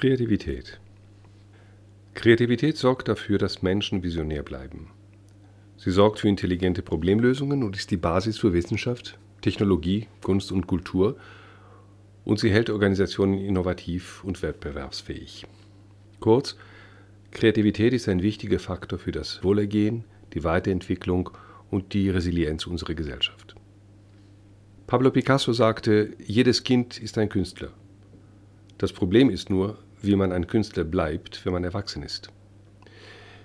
Kreativität. Kreativität sorgt dafür, dass Menschen visionär bleiben. Sie sorgt für intelligente Problemlösungen und ist die Basis für Wissenschaft, Technologie, Kunst und Kultur und sie hält Organisationen innovativ und wettbewerbsfähig. Kurz, Kreativität ist ein wichtiger Faktor für das Wohlergehen, die Weiterentwicklung und die Resilienz unserer Gesellschaft. Pablo Picasso sagte, jedes Kind ist ein Künstler. Das Problem ist nur, wie man ein Künstler bleibt, wenn man erwachsen ist.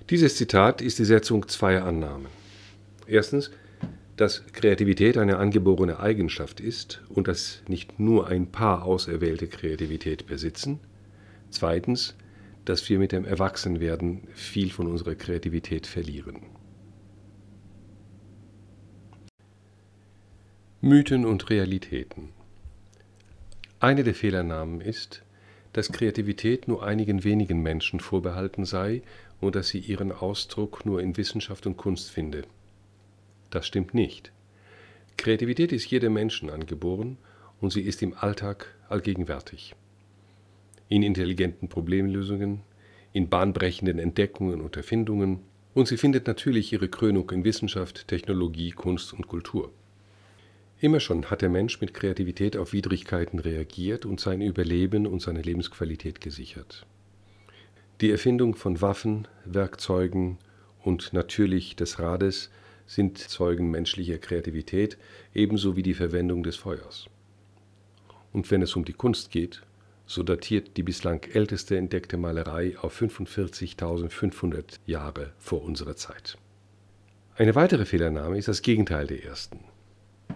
Dieses Zitat ist die Setzung zweier Annahmen. Erstens, dass Kreativität eine angeborene Eigenschaft ist und dass nicht nur ein paar auserwählte Kreativität besitzen. Zweitens, dass wir mit dem Erwachsenwerden viel von unserer Kreativität verlieren. Mythen und Realitäten Eine der Fehlernamen ist, dass Kreativität nur einigen wenigen Menschen vorbehalten sei und dass sie ihren Ausdruck nur in Wissenschaft und Kunst finde. Das stimmt nicht. Kreativität ist jedem Menschen angeboren und sie ist im Alltag allgegenwärtig. In intelligenten Problemlösungen, in bahnbrechenden Entdeckungen und Erfindungen und sie findet natürlich ihre Krönung in Wissenschaft, Technologie, Kunst und Kultur. Immer schon hat der Mensch mit Kreativität auf Widrigkeiten reagiert und sein Überleben und seine Lebensqualität gesichert. Die Erfindung von Waffen, Werkzeugen und natürlich des Rades sind Zeugen menschlicher Kreativität, ebenso wie die Verwendung des Feuers. Und wenn es um die Kunst geht, so datiert die bislang älteste entdeckte Malerei auf 45.500 Jahre vor unserer Zeit. Eine weitere Fehlernahme ist das Gegenteil der ersten,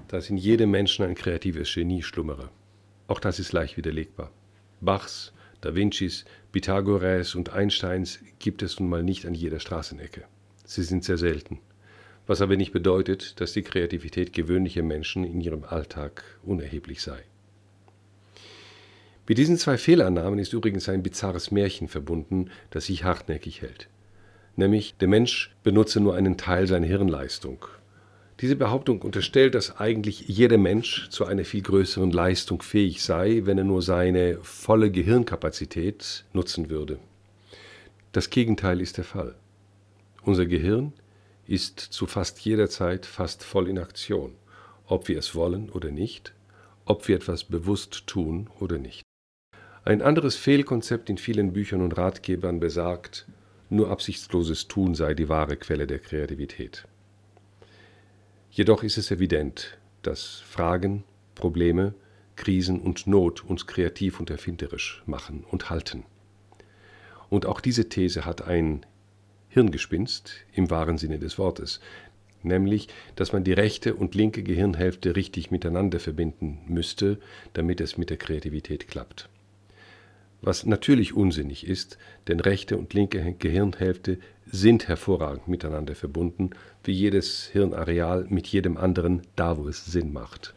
dass in jedem Menschen ein kreatives Genie schlummere. Auch das ist leicht widerlegbar. Bachs, Da Vincis, Pythagoras und Einsteins gibt es nun mal nicht an jeder Straßenecke. Sie sind sehr selten was aber nicht bedeutet, dass die Kreativität gewöhnlicher Menschen in ihrem Alltag unerheblich sei. Mit diesen zwei Fehlannahmen ist übrigens ein bizarres Märchen verbunden, das sich hartnäckig hält. Nämlich, der Mensch benutze nur einen Teil seiner Hirnleistung. Diese Behauptung unterstellt, dass eigentlich jeder Mensch zu einer viel größeren Leistung fähig sei, wenn er nur seine volle Gehirnkapazität nutzen würde. Das Gegenteil ist der Fall. Unser Gehirn ist zu fast jeder Zeit fast voll in Aktion, ob wir es wollen oder nicht, ob wir etwas bewusst tun oder nicht. Ein anderes Fehlkonzept in vielen Büchern und Ratgebern besagt, nur absichtsloses Tun sei die wahre Quelle der Kreativität. Jedoch ist es evident, dass Fragen, Probleme, Krisen und Not uns kreativ und erfinderisch machen und halten. Und auch diese These hat ein Hirngespinst im wahren Sinne des Wortes, nämlich dass man die rechte und linke Gehirnhälfte richtig miteinander verbinden müsste, damit es mit der Kreativität klappt. Was natürlich unsinnig ist, denn rechte und linke Gehirnhälfte sind hervorragend miteinander verbunden, wie jedes Hirnareal mit jedem anderen da, wo es Sinn macht.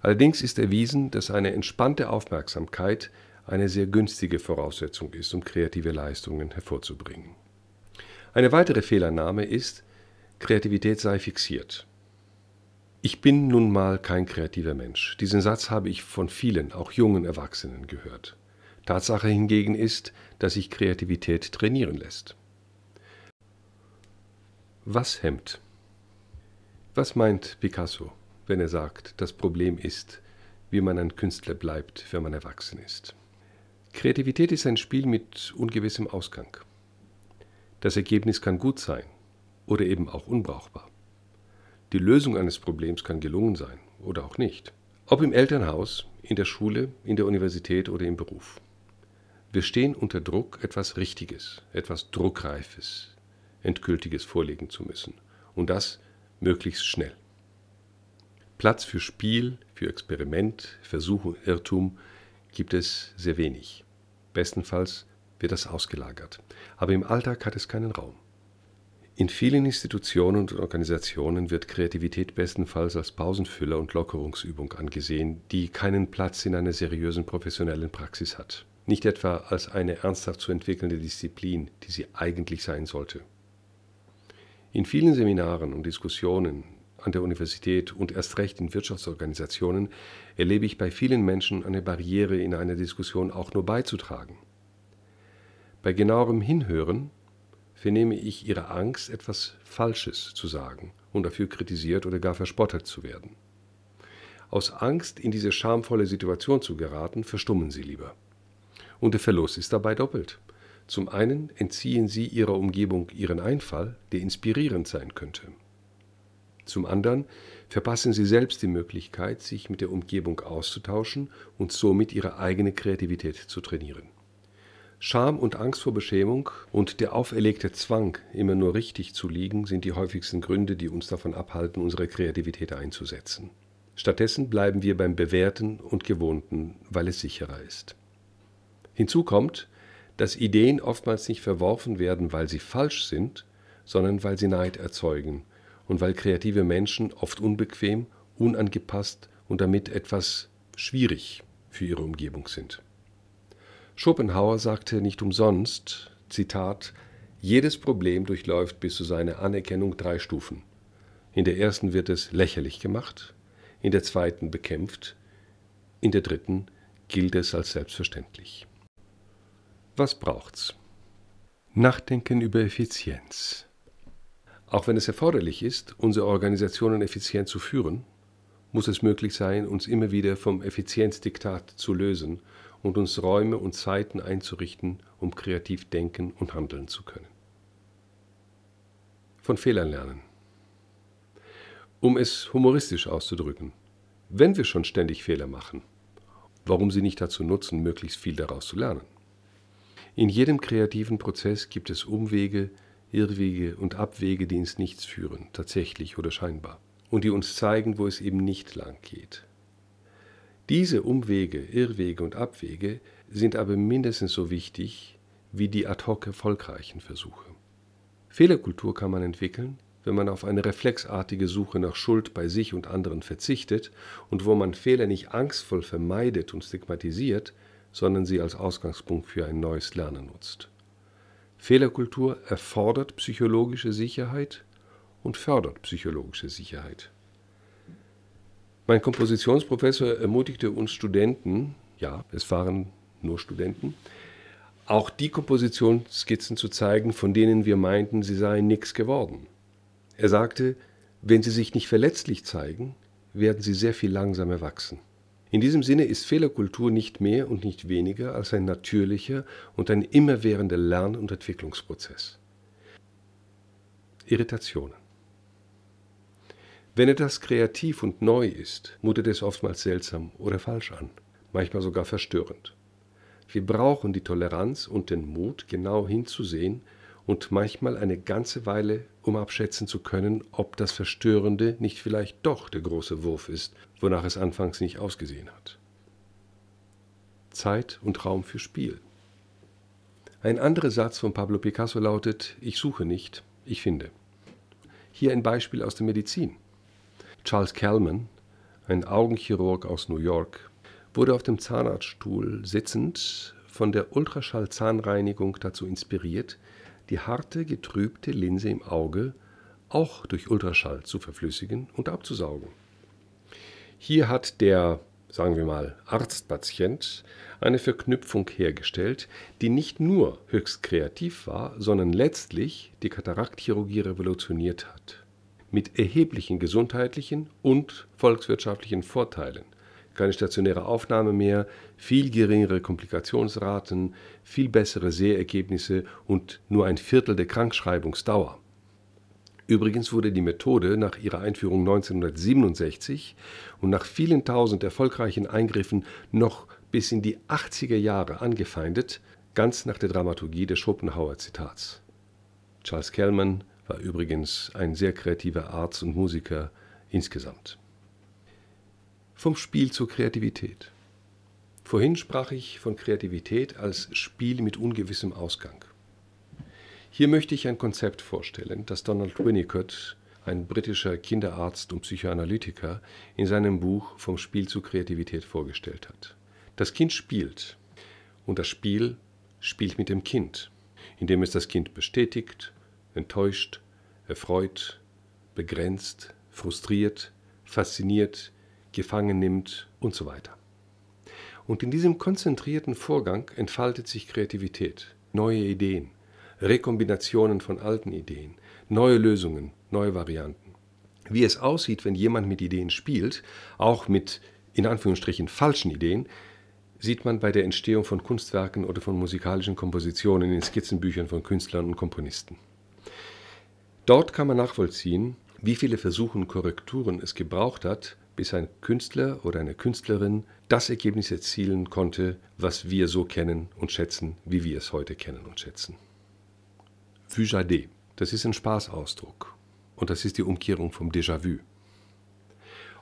Allerdings ist erwiesen, dass eine entspannte Aufmerksamkeit eine sehr günstige Voraussetzung ist, um kreative Leistungen hervorzubringen. Eine weitere Fehlannahme ist, Kreativität sei fixiert. Ich bin nun mal kein kreativer Mensch. Diesen Satz habe ich von vielen, auch jungen Erwachsenen gehört. Tatsache hingegen ist, dass sich Kreativität trainieren lässt. Was hemmt? Was meint Picasso, wenn er sagt, das Problem ist, wie man ein Künstler bleibt, wenn man erwachsen ist? Kreativität ist ein Spiel mit ungewissem Ausgang. Das Ergebnis kann gut sein oder eben auch unbrauchbar. Die Lösung eines Problems kann gelungen sein oder auch nicht. Ob im Elternhaus, in der Schule, in der Universität oder im Beruf. Wir stehen unter Druck, etwas Richtiges, etwas Druckreifes, Endgültiges vorlegen zu müssen. Und das möglichst schnell. Platz für Spiel, für Experiment, Versuch und Irrtum gibt es sehr wenig. Bestenfalls wird das ausgelagert. Aber im Alltag hat es keinen Raum. In vielen Institutionen und Organisationen wird Kreativität bestenfalls als Pausenfüller und Lockerungsübung angesehen, die keinen Platz in einer seriösen professionellen Praxis hat. Nicht etwa als eine ernsthaft zu entwickelnde Disziplin, die sie eigentlich sein sollte. In vielen Seminaren und Diskussionen an der Universität und erst recht in Wirtschaftsorganisationen erlebe ich bei vielen Menschen eine Barriere in einer Diskussion auch nur beizutragen. Bei genauerem Hinhören vernehme ich ihre Angst, etwas Falsches zu sagen und dafür kritisiert oder gar verspottet zu werden. Aus Angst, in diese schamvolle Situation zu geraten, verstummen sie lieber. Und der Verlust ist dabei doppelt. Zum einen entziehen sie ihrer Umgebung ihren Einfall, der inspirierend sein könnte. Zum anderen verpassen sie selbst die Möglichkeit, sich mit der Umgebung auszutauschen und somit ihre eigene Kreativität zu trainieren. Scham und Angst vor Beschämung und der auferlegte Zwang, immer nur richtig zu liegen, sind die häufigsten Gründe, die uns davon abhalten, unsere Kreativität einzusetzen. Stattdessen bleiben wir beim Bewährten und Gewohnten, weil es sicherer ist. Hinzu kommt, dass Ideen oftmals nicht verworfen werden, weil sie falsch sind, sondern weil sie Neid erzeugen und weil kreative Menschen oft unbequem, unangepasst und damit etwas schwierig für ihre Umgebung sind. Schopenhauer sagte nicht umsonst, Zitat, jedes Problem durchläuft bis zu seiner Anerkennung drei Stufen. In der ersten wird es lächerlich gemacht, in der zweiten bekämpft, in der dritten gilt es als selbstverständlich. Was braucht's? Nachdenken über Effizienz. Auch wenn es erforderlich ist, unsere Organisationen effizient zu führen, muss es möglich sein, uns immer wieder vom Effizienzdiktat zu lösen und uns Räume und Zeiten einzurichten, um kreativ denken und handeln zu können. Von Fehlern lernen. Um es humoristisch auszudrücken, wenn wir schon ständig Fehler machen, warum sie nicht dazu nutzen, möglichst viel daraus zu lernen? In jedem kreativen Prozess gibt es Umwege, Irrwege und Abwege, die ins Nichts führen, tatsächlich oder scheinbar, und die uns zeigen, wo es eben nicht lang geht. Diese Umwege, Irrwege und Abwege sind aber mindestens so wichtig wie die ad hoc erfolgreichen Versuche. Fehlerkultur kann man entwickeln, wenn man auf eine reflexartige Suche nach Schuld bei sich und anderen verzichtet und wo man Fehler nicht angstvoll vermeidet und stigmatisiert, sondern sie als Ausgangspunkt für ein neues Lernen nutzt. Fehlerkultur erfordert psychologische Sicherheit und fördert psychologische Sicherheit. Mein Kompositionsprofessor ermutigte uns Studenten, ja, es waren nur Studenten, auch die Kompositionsskizzen zu zeigen, von denen wir meinten, sie seien nichts geworden. Er sagte, wenn sie sich nicht verletzlich zeigen, werden sie sehr viel langsamer wachsen. In diesem Sinne ist Fehlerkultur nicht mehr und nicht weniger als ein natürlicher und ein immerwährender Lern- und Entwicklungsprozess. Irritationen wenn etwas kreativ und neu ist, mutet es oftmals seltsam oder falsch an, manchmal sogar verstörend. Wir brauchen die Toleranz und den Mut, genau hinzusehen und manchmal eine ganze Weile, um abschätzen zu können, ob das Verstörende nicht vielleicht doch der große Wurf ist, wonach es anfangs nicht ausgesehen hat. Zeit und Raum für Spiel. Ein anderer Satz von Pablo Picasso lautet, ich suche nicht, ich finde. Hier ein Beispiel aus der Medizin. Charles Kellman, ein Augenchirurg aus New York, wurde auf dem Zahnarztstuhl sitzend von der Ultraschallzahnreinigung dazu inspiriert, die harte, getrübte Linse im Auge auch durch Ultraschall zu verflüssigen und abzusaugen. Hier hat der, sagen wir mal, Arztpatient eine Verknüpfung hergestellt, die nicht nur höchst kreativ war, sondern letztlich die Kataraktchirurgie revolutioniert hat mit erheblichen gesundheitlichen und volkswirtschaftlichen Vorteilen. Keine stationäre Aufnahme mehr, viel geringere Komplikationsraten, viel bessere Sehergebnisse und nur ein Viertel der Krankschreibungsdauer. Übrigens wurde die Methode nach ihrer Einführung 1967 und nach vielen tausend erfolgreichen Eingriffen noch bis in die 80er Jahre angefeindet, ganz nach der Dramaturgie des Schopenhauer Zitats. Charles Kellman war übrigens ein sehr kreativer Arzt und Musiker insgesamt. Vom Spiel zur Kreativität. Vorhin sprach ich von Kreativität als Spiel mit ungewissem Ausgang. Hier möchte ich ein Konzept vorstellen, das Donald Winnicott, ein britischer Kinderarzt und Psychoanalytiker, in seinem Buch Vom Spiel zur Kreativität vorgestellt hat. Das Kind spielt und das Spiel spielt mit dem Kind, indem es das Kind bestätigt, enttäuscht, erfreut, begrenzt, frustriert, fasziniert, gefangen nimmt und so weiter. Und in diesem konzentrierten Vorgang entfaltet sich Kreativität, neue Ideen, Rekombinationen von alten Ideen, neue Lösungen, neue Varianten. Wie es aussieht, wenn jemand mit Ideen spielt, auch mit in Anführungsstrichen falschen Ideen, sieht man bei der Entstehung von Kunstwerken oder von musikalischen Kompositionen in Skizzenbüchern von Künstlern und Komponisten. Dort kann man nachvollziehen, wie viele Versuche und Korrekturen es gebraucht hat, bis ein Künstler oder eine Künstlerin das Ergebnis erzielen konnte, was wir so kennen und schätzen, wie wir es heute kennen und schätzen. Fujade, das ist ein Spaßausdruck und das ist die Umkehrung vom Déjà-vu.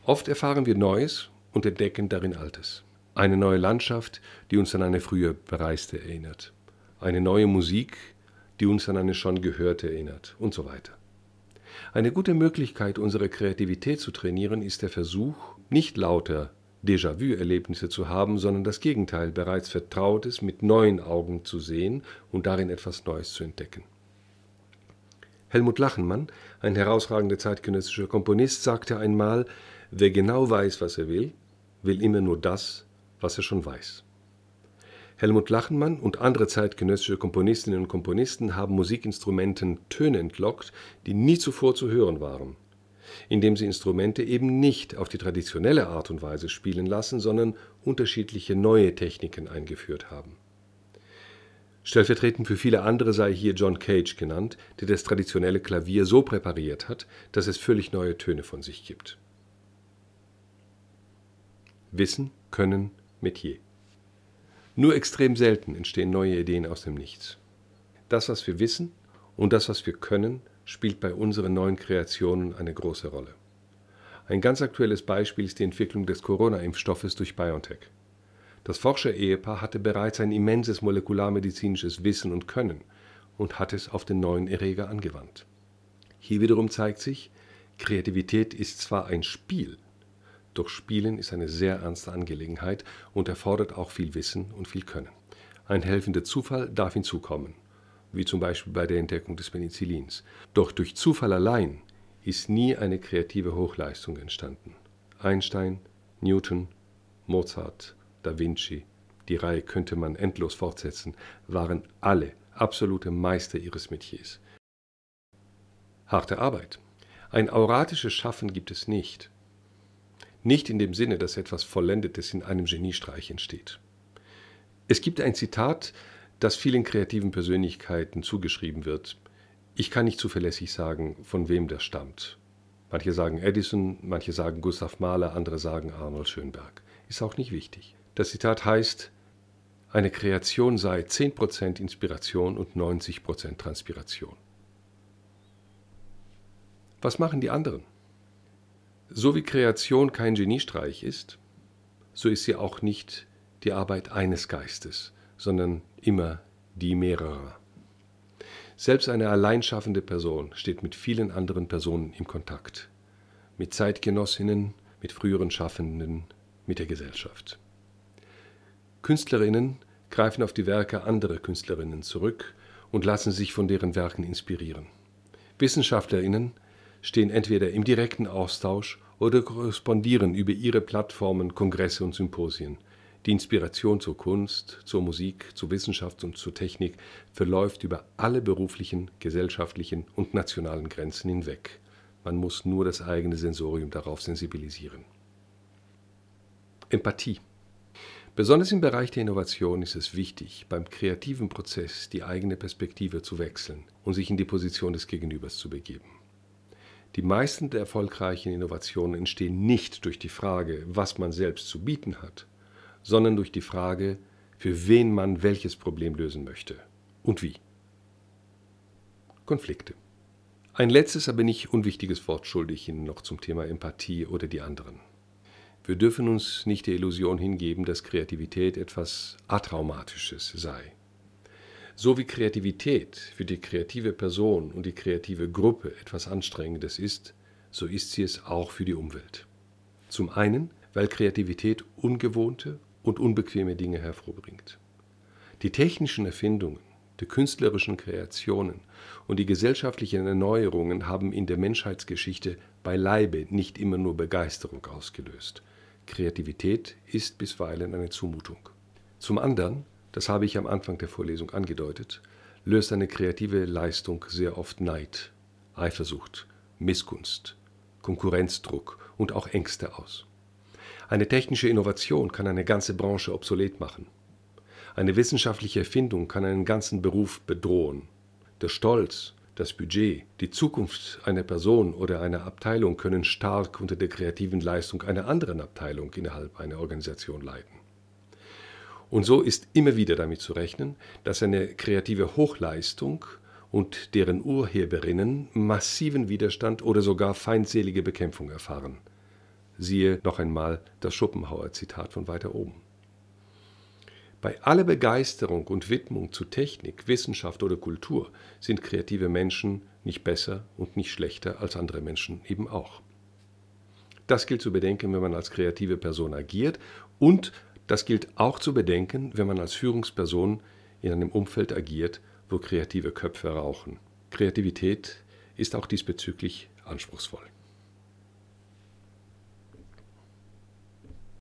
Oft erfahren wir Neues und entdecken darin Altes. Eine neue Landschaft, die uns an eine früher bereiste erinnert. Eine neue Musik, die uns an eine schon gehörte erinnert und so weiter. Eine gute Möglichkeit, unsere Kreativität zu trainieren, ist der Versuch, nicht lauter Déjà-vu-Erlebnisse zu haben, sondern das Gegenteil, bereits Vertrautes mit neuen Augen zu sehen und darin etwas Neues zu entdecken. Helmut Lachenmann, ein herausragender zeitgenössischer Komponist, sagte einmal, wer genau weiß, was er will, will immer nur das, was er schon weiß. Helmut Lachenmann und andere zeitgenössische Komponistinnen und Komponisten haben Musikinstrumenten Töne entlockt, die nie zuvor zu hören waren, indem sie Instrumente eben nicht auf die traditionelle Art und Weise spielen lassen, sondern unterschiedliche neue Techniken eingeführt haben. Stellvertretend für viele andere sei hier John Cage genannt, der das traditionelle Klavier so präpariert hat, dass es völlig neue Töne von sich gibt. Wissen, Können, Metier. Nur extrem selten entstehen neue Ideen aus dem Nichts. Das, was wir wissen und das, was wir können, spielt bei unseren neuen Kreationen eine große Rolle. Ein ganz aktuelles Beispiel ist die Entwicklung des Corona-Impfstoffes durch BioNTech. Das Forscher-Ehepaar hatte bereits ein immenses molekularmedizinisches Wissen und Können und hat es auf den neuen Erreger angewandt. Hier wiederum zeigt sich, Kreativität ist zwar ein Spiel, doch Spielen ist eine sehr ernste Angelegenheit und erfordert auch viel Wissen und viel Können. Ein helfender Zufall darf hinzukommen, wie zum Beispiel bei der Entdeckung des Penicillins. Doch durch Zufall allein ist nie eine kreative Hochleistung entstanden. Einstein, Newton, Mozart, Da Vinci, die Reihe könnte man endlos fortsetzen, waren alle absolute Meister ihres Metiers. Harte Arbeit. Ein auratisches Schaffen gibt es nicht. Nicht in dem Sinne, dass etwas Vollendetes in einem Geniestreich entsteht. Es gibt ein Zitat, das vielen kreativen Persönlichkeiten zugeschrieben wird. Ich kann nicht zuverlässig sagen, von wem das stammt. Manche sagen Edison, manche sagen Gustav Mahler, andere sagen Arnold Schönberg. Ist auch nicht wichtig. Das Zitat heißt, eine Kreation sei 10% Inspiration und 90% Transpiration. Was machen die anderen? So wie Kreation kein Geniestreich ist, so ist sie auch nicht die Arbeit eines Geistes, sondern immer die mehrerer. Selbst eine alleinschaffende Person steht mit vielen anderen Personen im Kontakt, mit Zeitgenossinnen, mit früheren Schaffenden, mit der Gesellschaft. Künstlerinnen greifen auf die Werke anderer Künstlerinnen zurück und lassen sich von deren Werken inspirieren. Wissenschaftlerinnen stehen entweder im direkten Austausch oder korrespondieren über ihre Plattformen, Kongresse und Symposien. Die Inspiration zur Kunst, zur Musik, zur Wissenschaft und zur Technik verläuft über alle beruflichen, gesellschaftlichen und nationalen Grenzen hinweg. Man muss nur das eigene Sensorium darauf sensibilisieren. Empathie. Besonders im Bereich der Innovation ist es wichtig, beim kreativen Prozess die eigene Perspektive zu wechseln und sich in die Position des Gegenübers zu begeben. Die meisten der erfolgreichen Innovationen entstehen nicht durch die Frage, was man selbst zu bieten hat, sondern durch die Frage, für wen man welches Problem lösen möchte und wie. Konflikte. Ein letztes, aber nicht unwichtiges Wort schuldig Ihnen noch zum Thema Empathie oder die anderen. Wir dürfen uns nicht der Illusion hingeben, dass Kreativität etwas Atraumatisches sei. So wie Kreativität für die kreative Person und die kreative Gruppe etwas Anstrengendes ist, so ist sie es auch für die Umwelt. Zum einen, weil Kreativität ungewohnte und unbequeme Dinge hervorbringt. Die technischen Erfindungen, die künstlerischen Kreationen und die gesellschaftlichen Erneuerungen haben in der Menschheitsgeschichte beileibe nicht immer nur Begeisterung ausgelöst. Kreativität ist bisweilen eine Zumutung. Zum anderen, das habe ich am Anfang der Vorlesung angedeutet, löst eine kreative Leistung sehr oft Neid, Eifersucht, Missgunst, Konkurrenzdruck und auch Ängste aus. Eine technische Innovation kann eine ganze Branche obsolet machen. Eine wissenschaftliche Erfindung kann einen ganzen Beruf bedrohen. Der Stolz, das Budget, die Zukunft einer Person oder einer Abteilung können stark unter der kreativen Leistung einer anderen Abteilung innerhalb einer Organisation leiden. Und so ist immer wieder damit zu rechnen, dass eine kreative Hochleistung und deren Urheberinnen massiven Widerstand oder sogar feindselige Bekämpfung erfahren. Siehe noch einmal das Schopenhauer-Zitat von weiter oben. Bei aller Begeisterung und Widmung zu Technik, Wissenschaft oder Kultur sind kreative Menschen nicht besser und nicht schlechter als andere Menschen eben auch. Das gilt zu bedenken, wenn man als kreative Person agiert und das gilt auch zu bedenken, wenn man als Führungsperson in einem Umfeld agiert, wo kreative Köpfe rauchen. Kreativität ist auch diesbezüglich anspruchsvoll.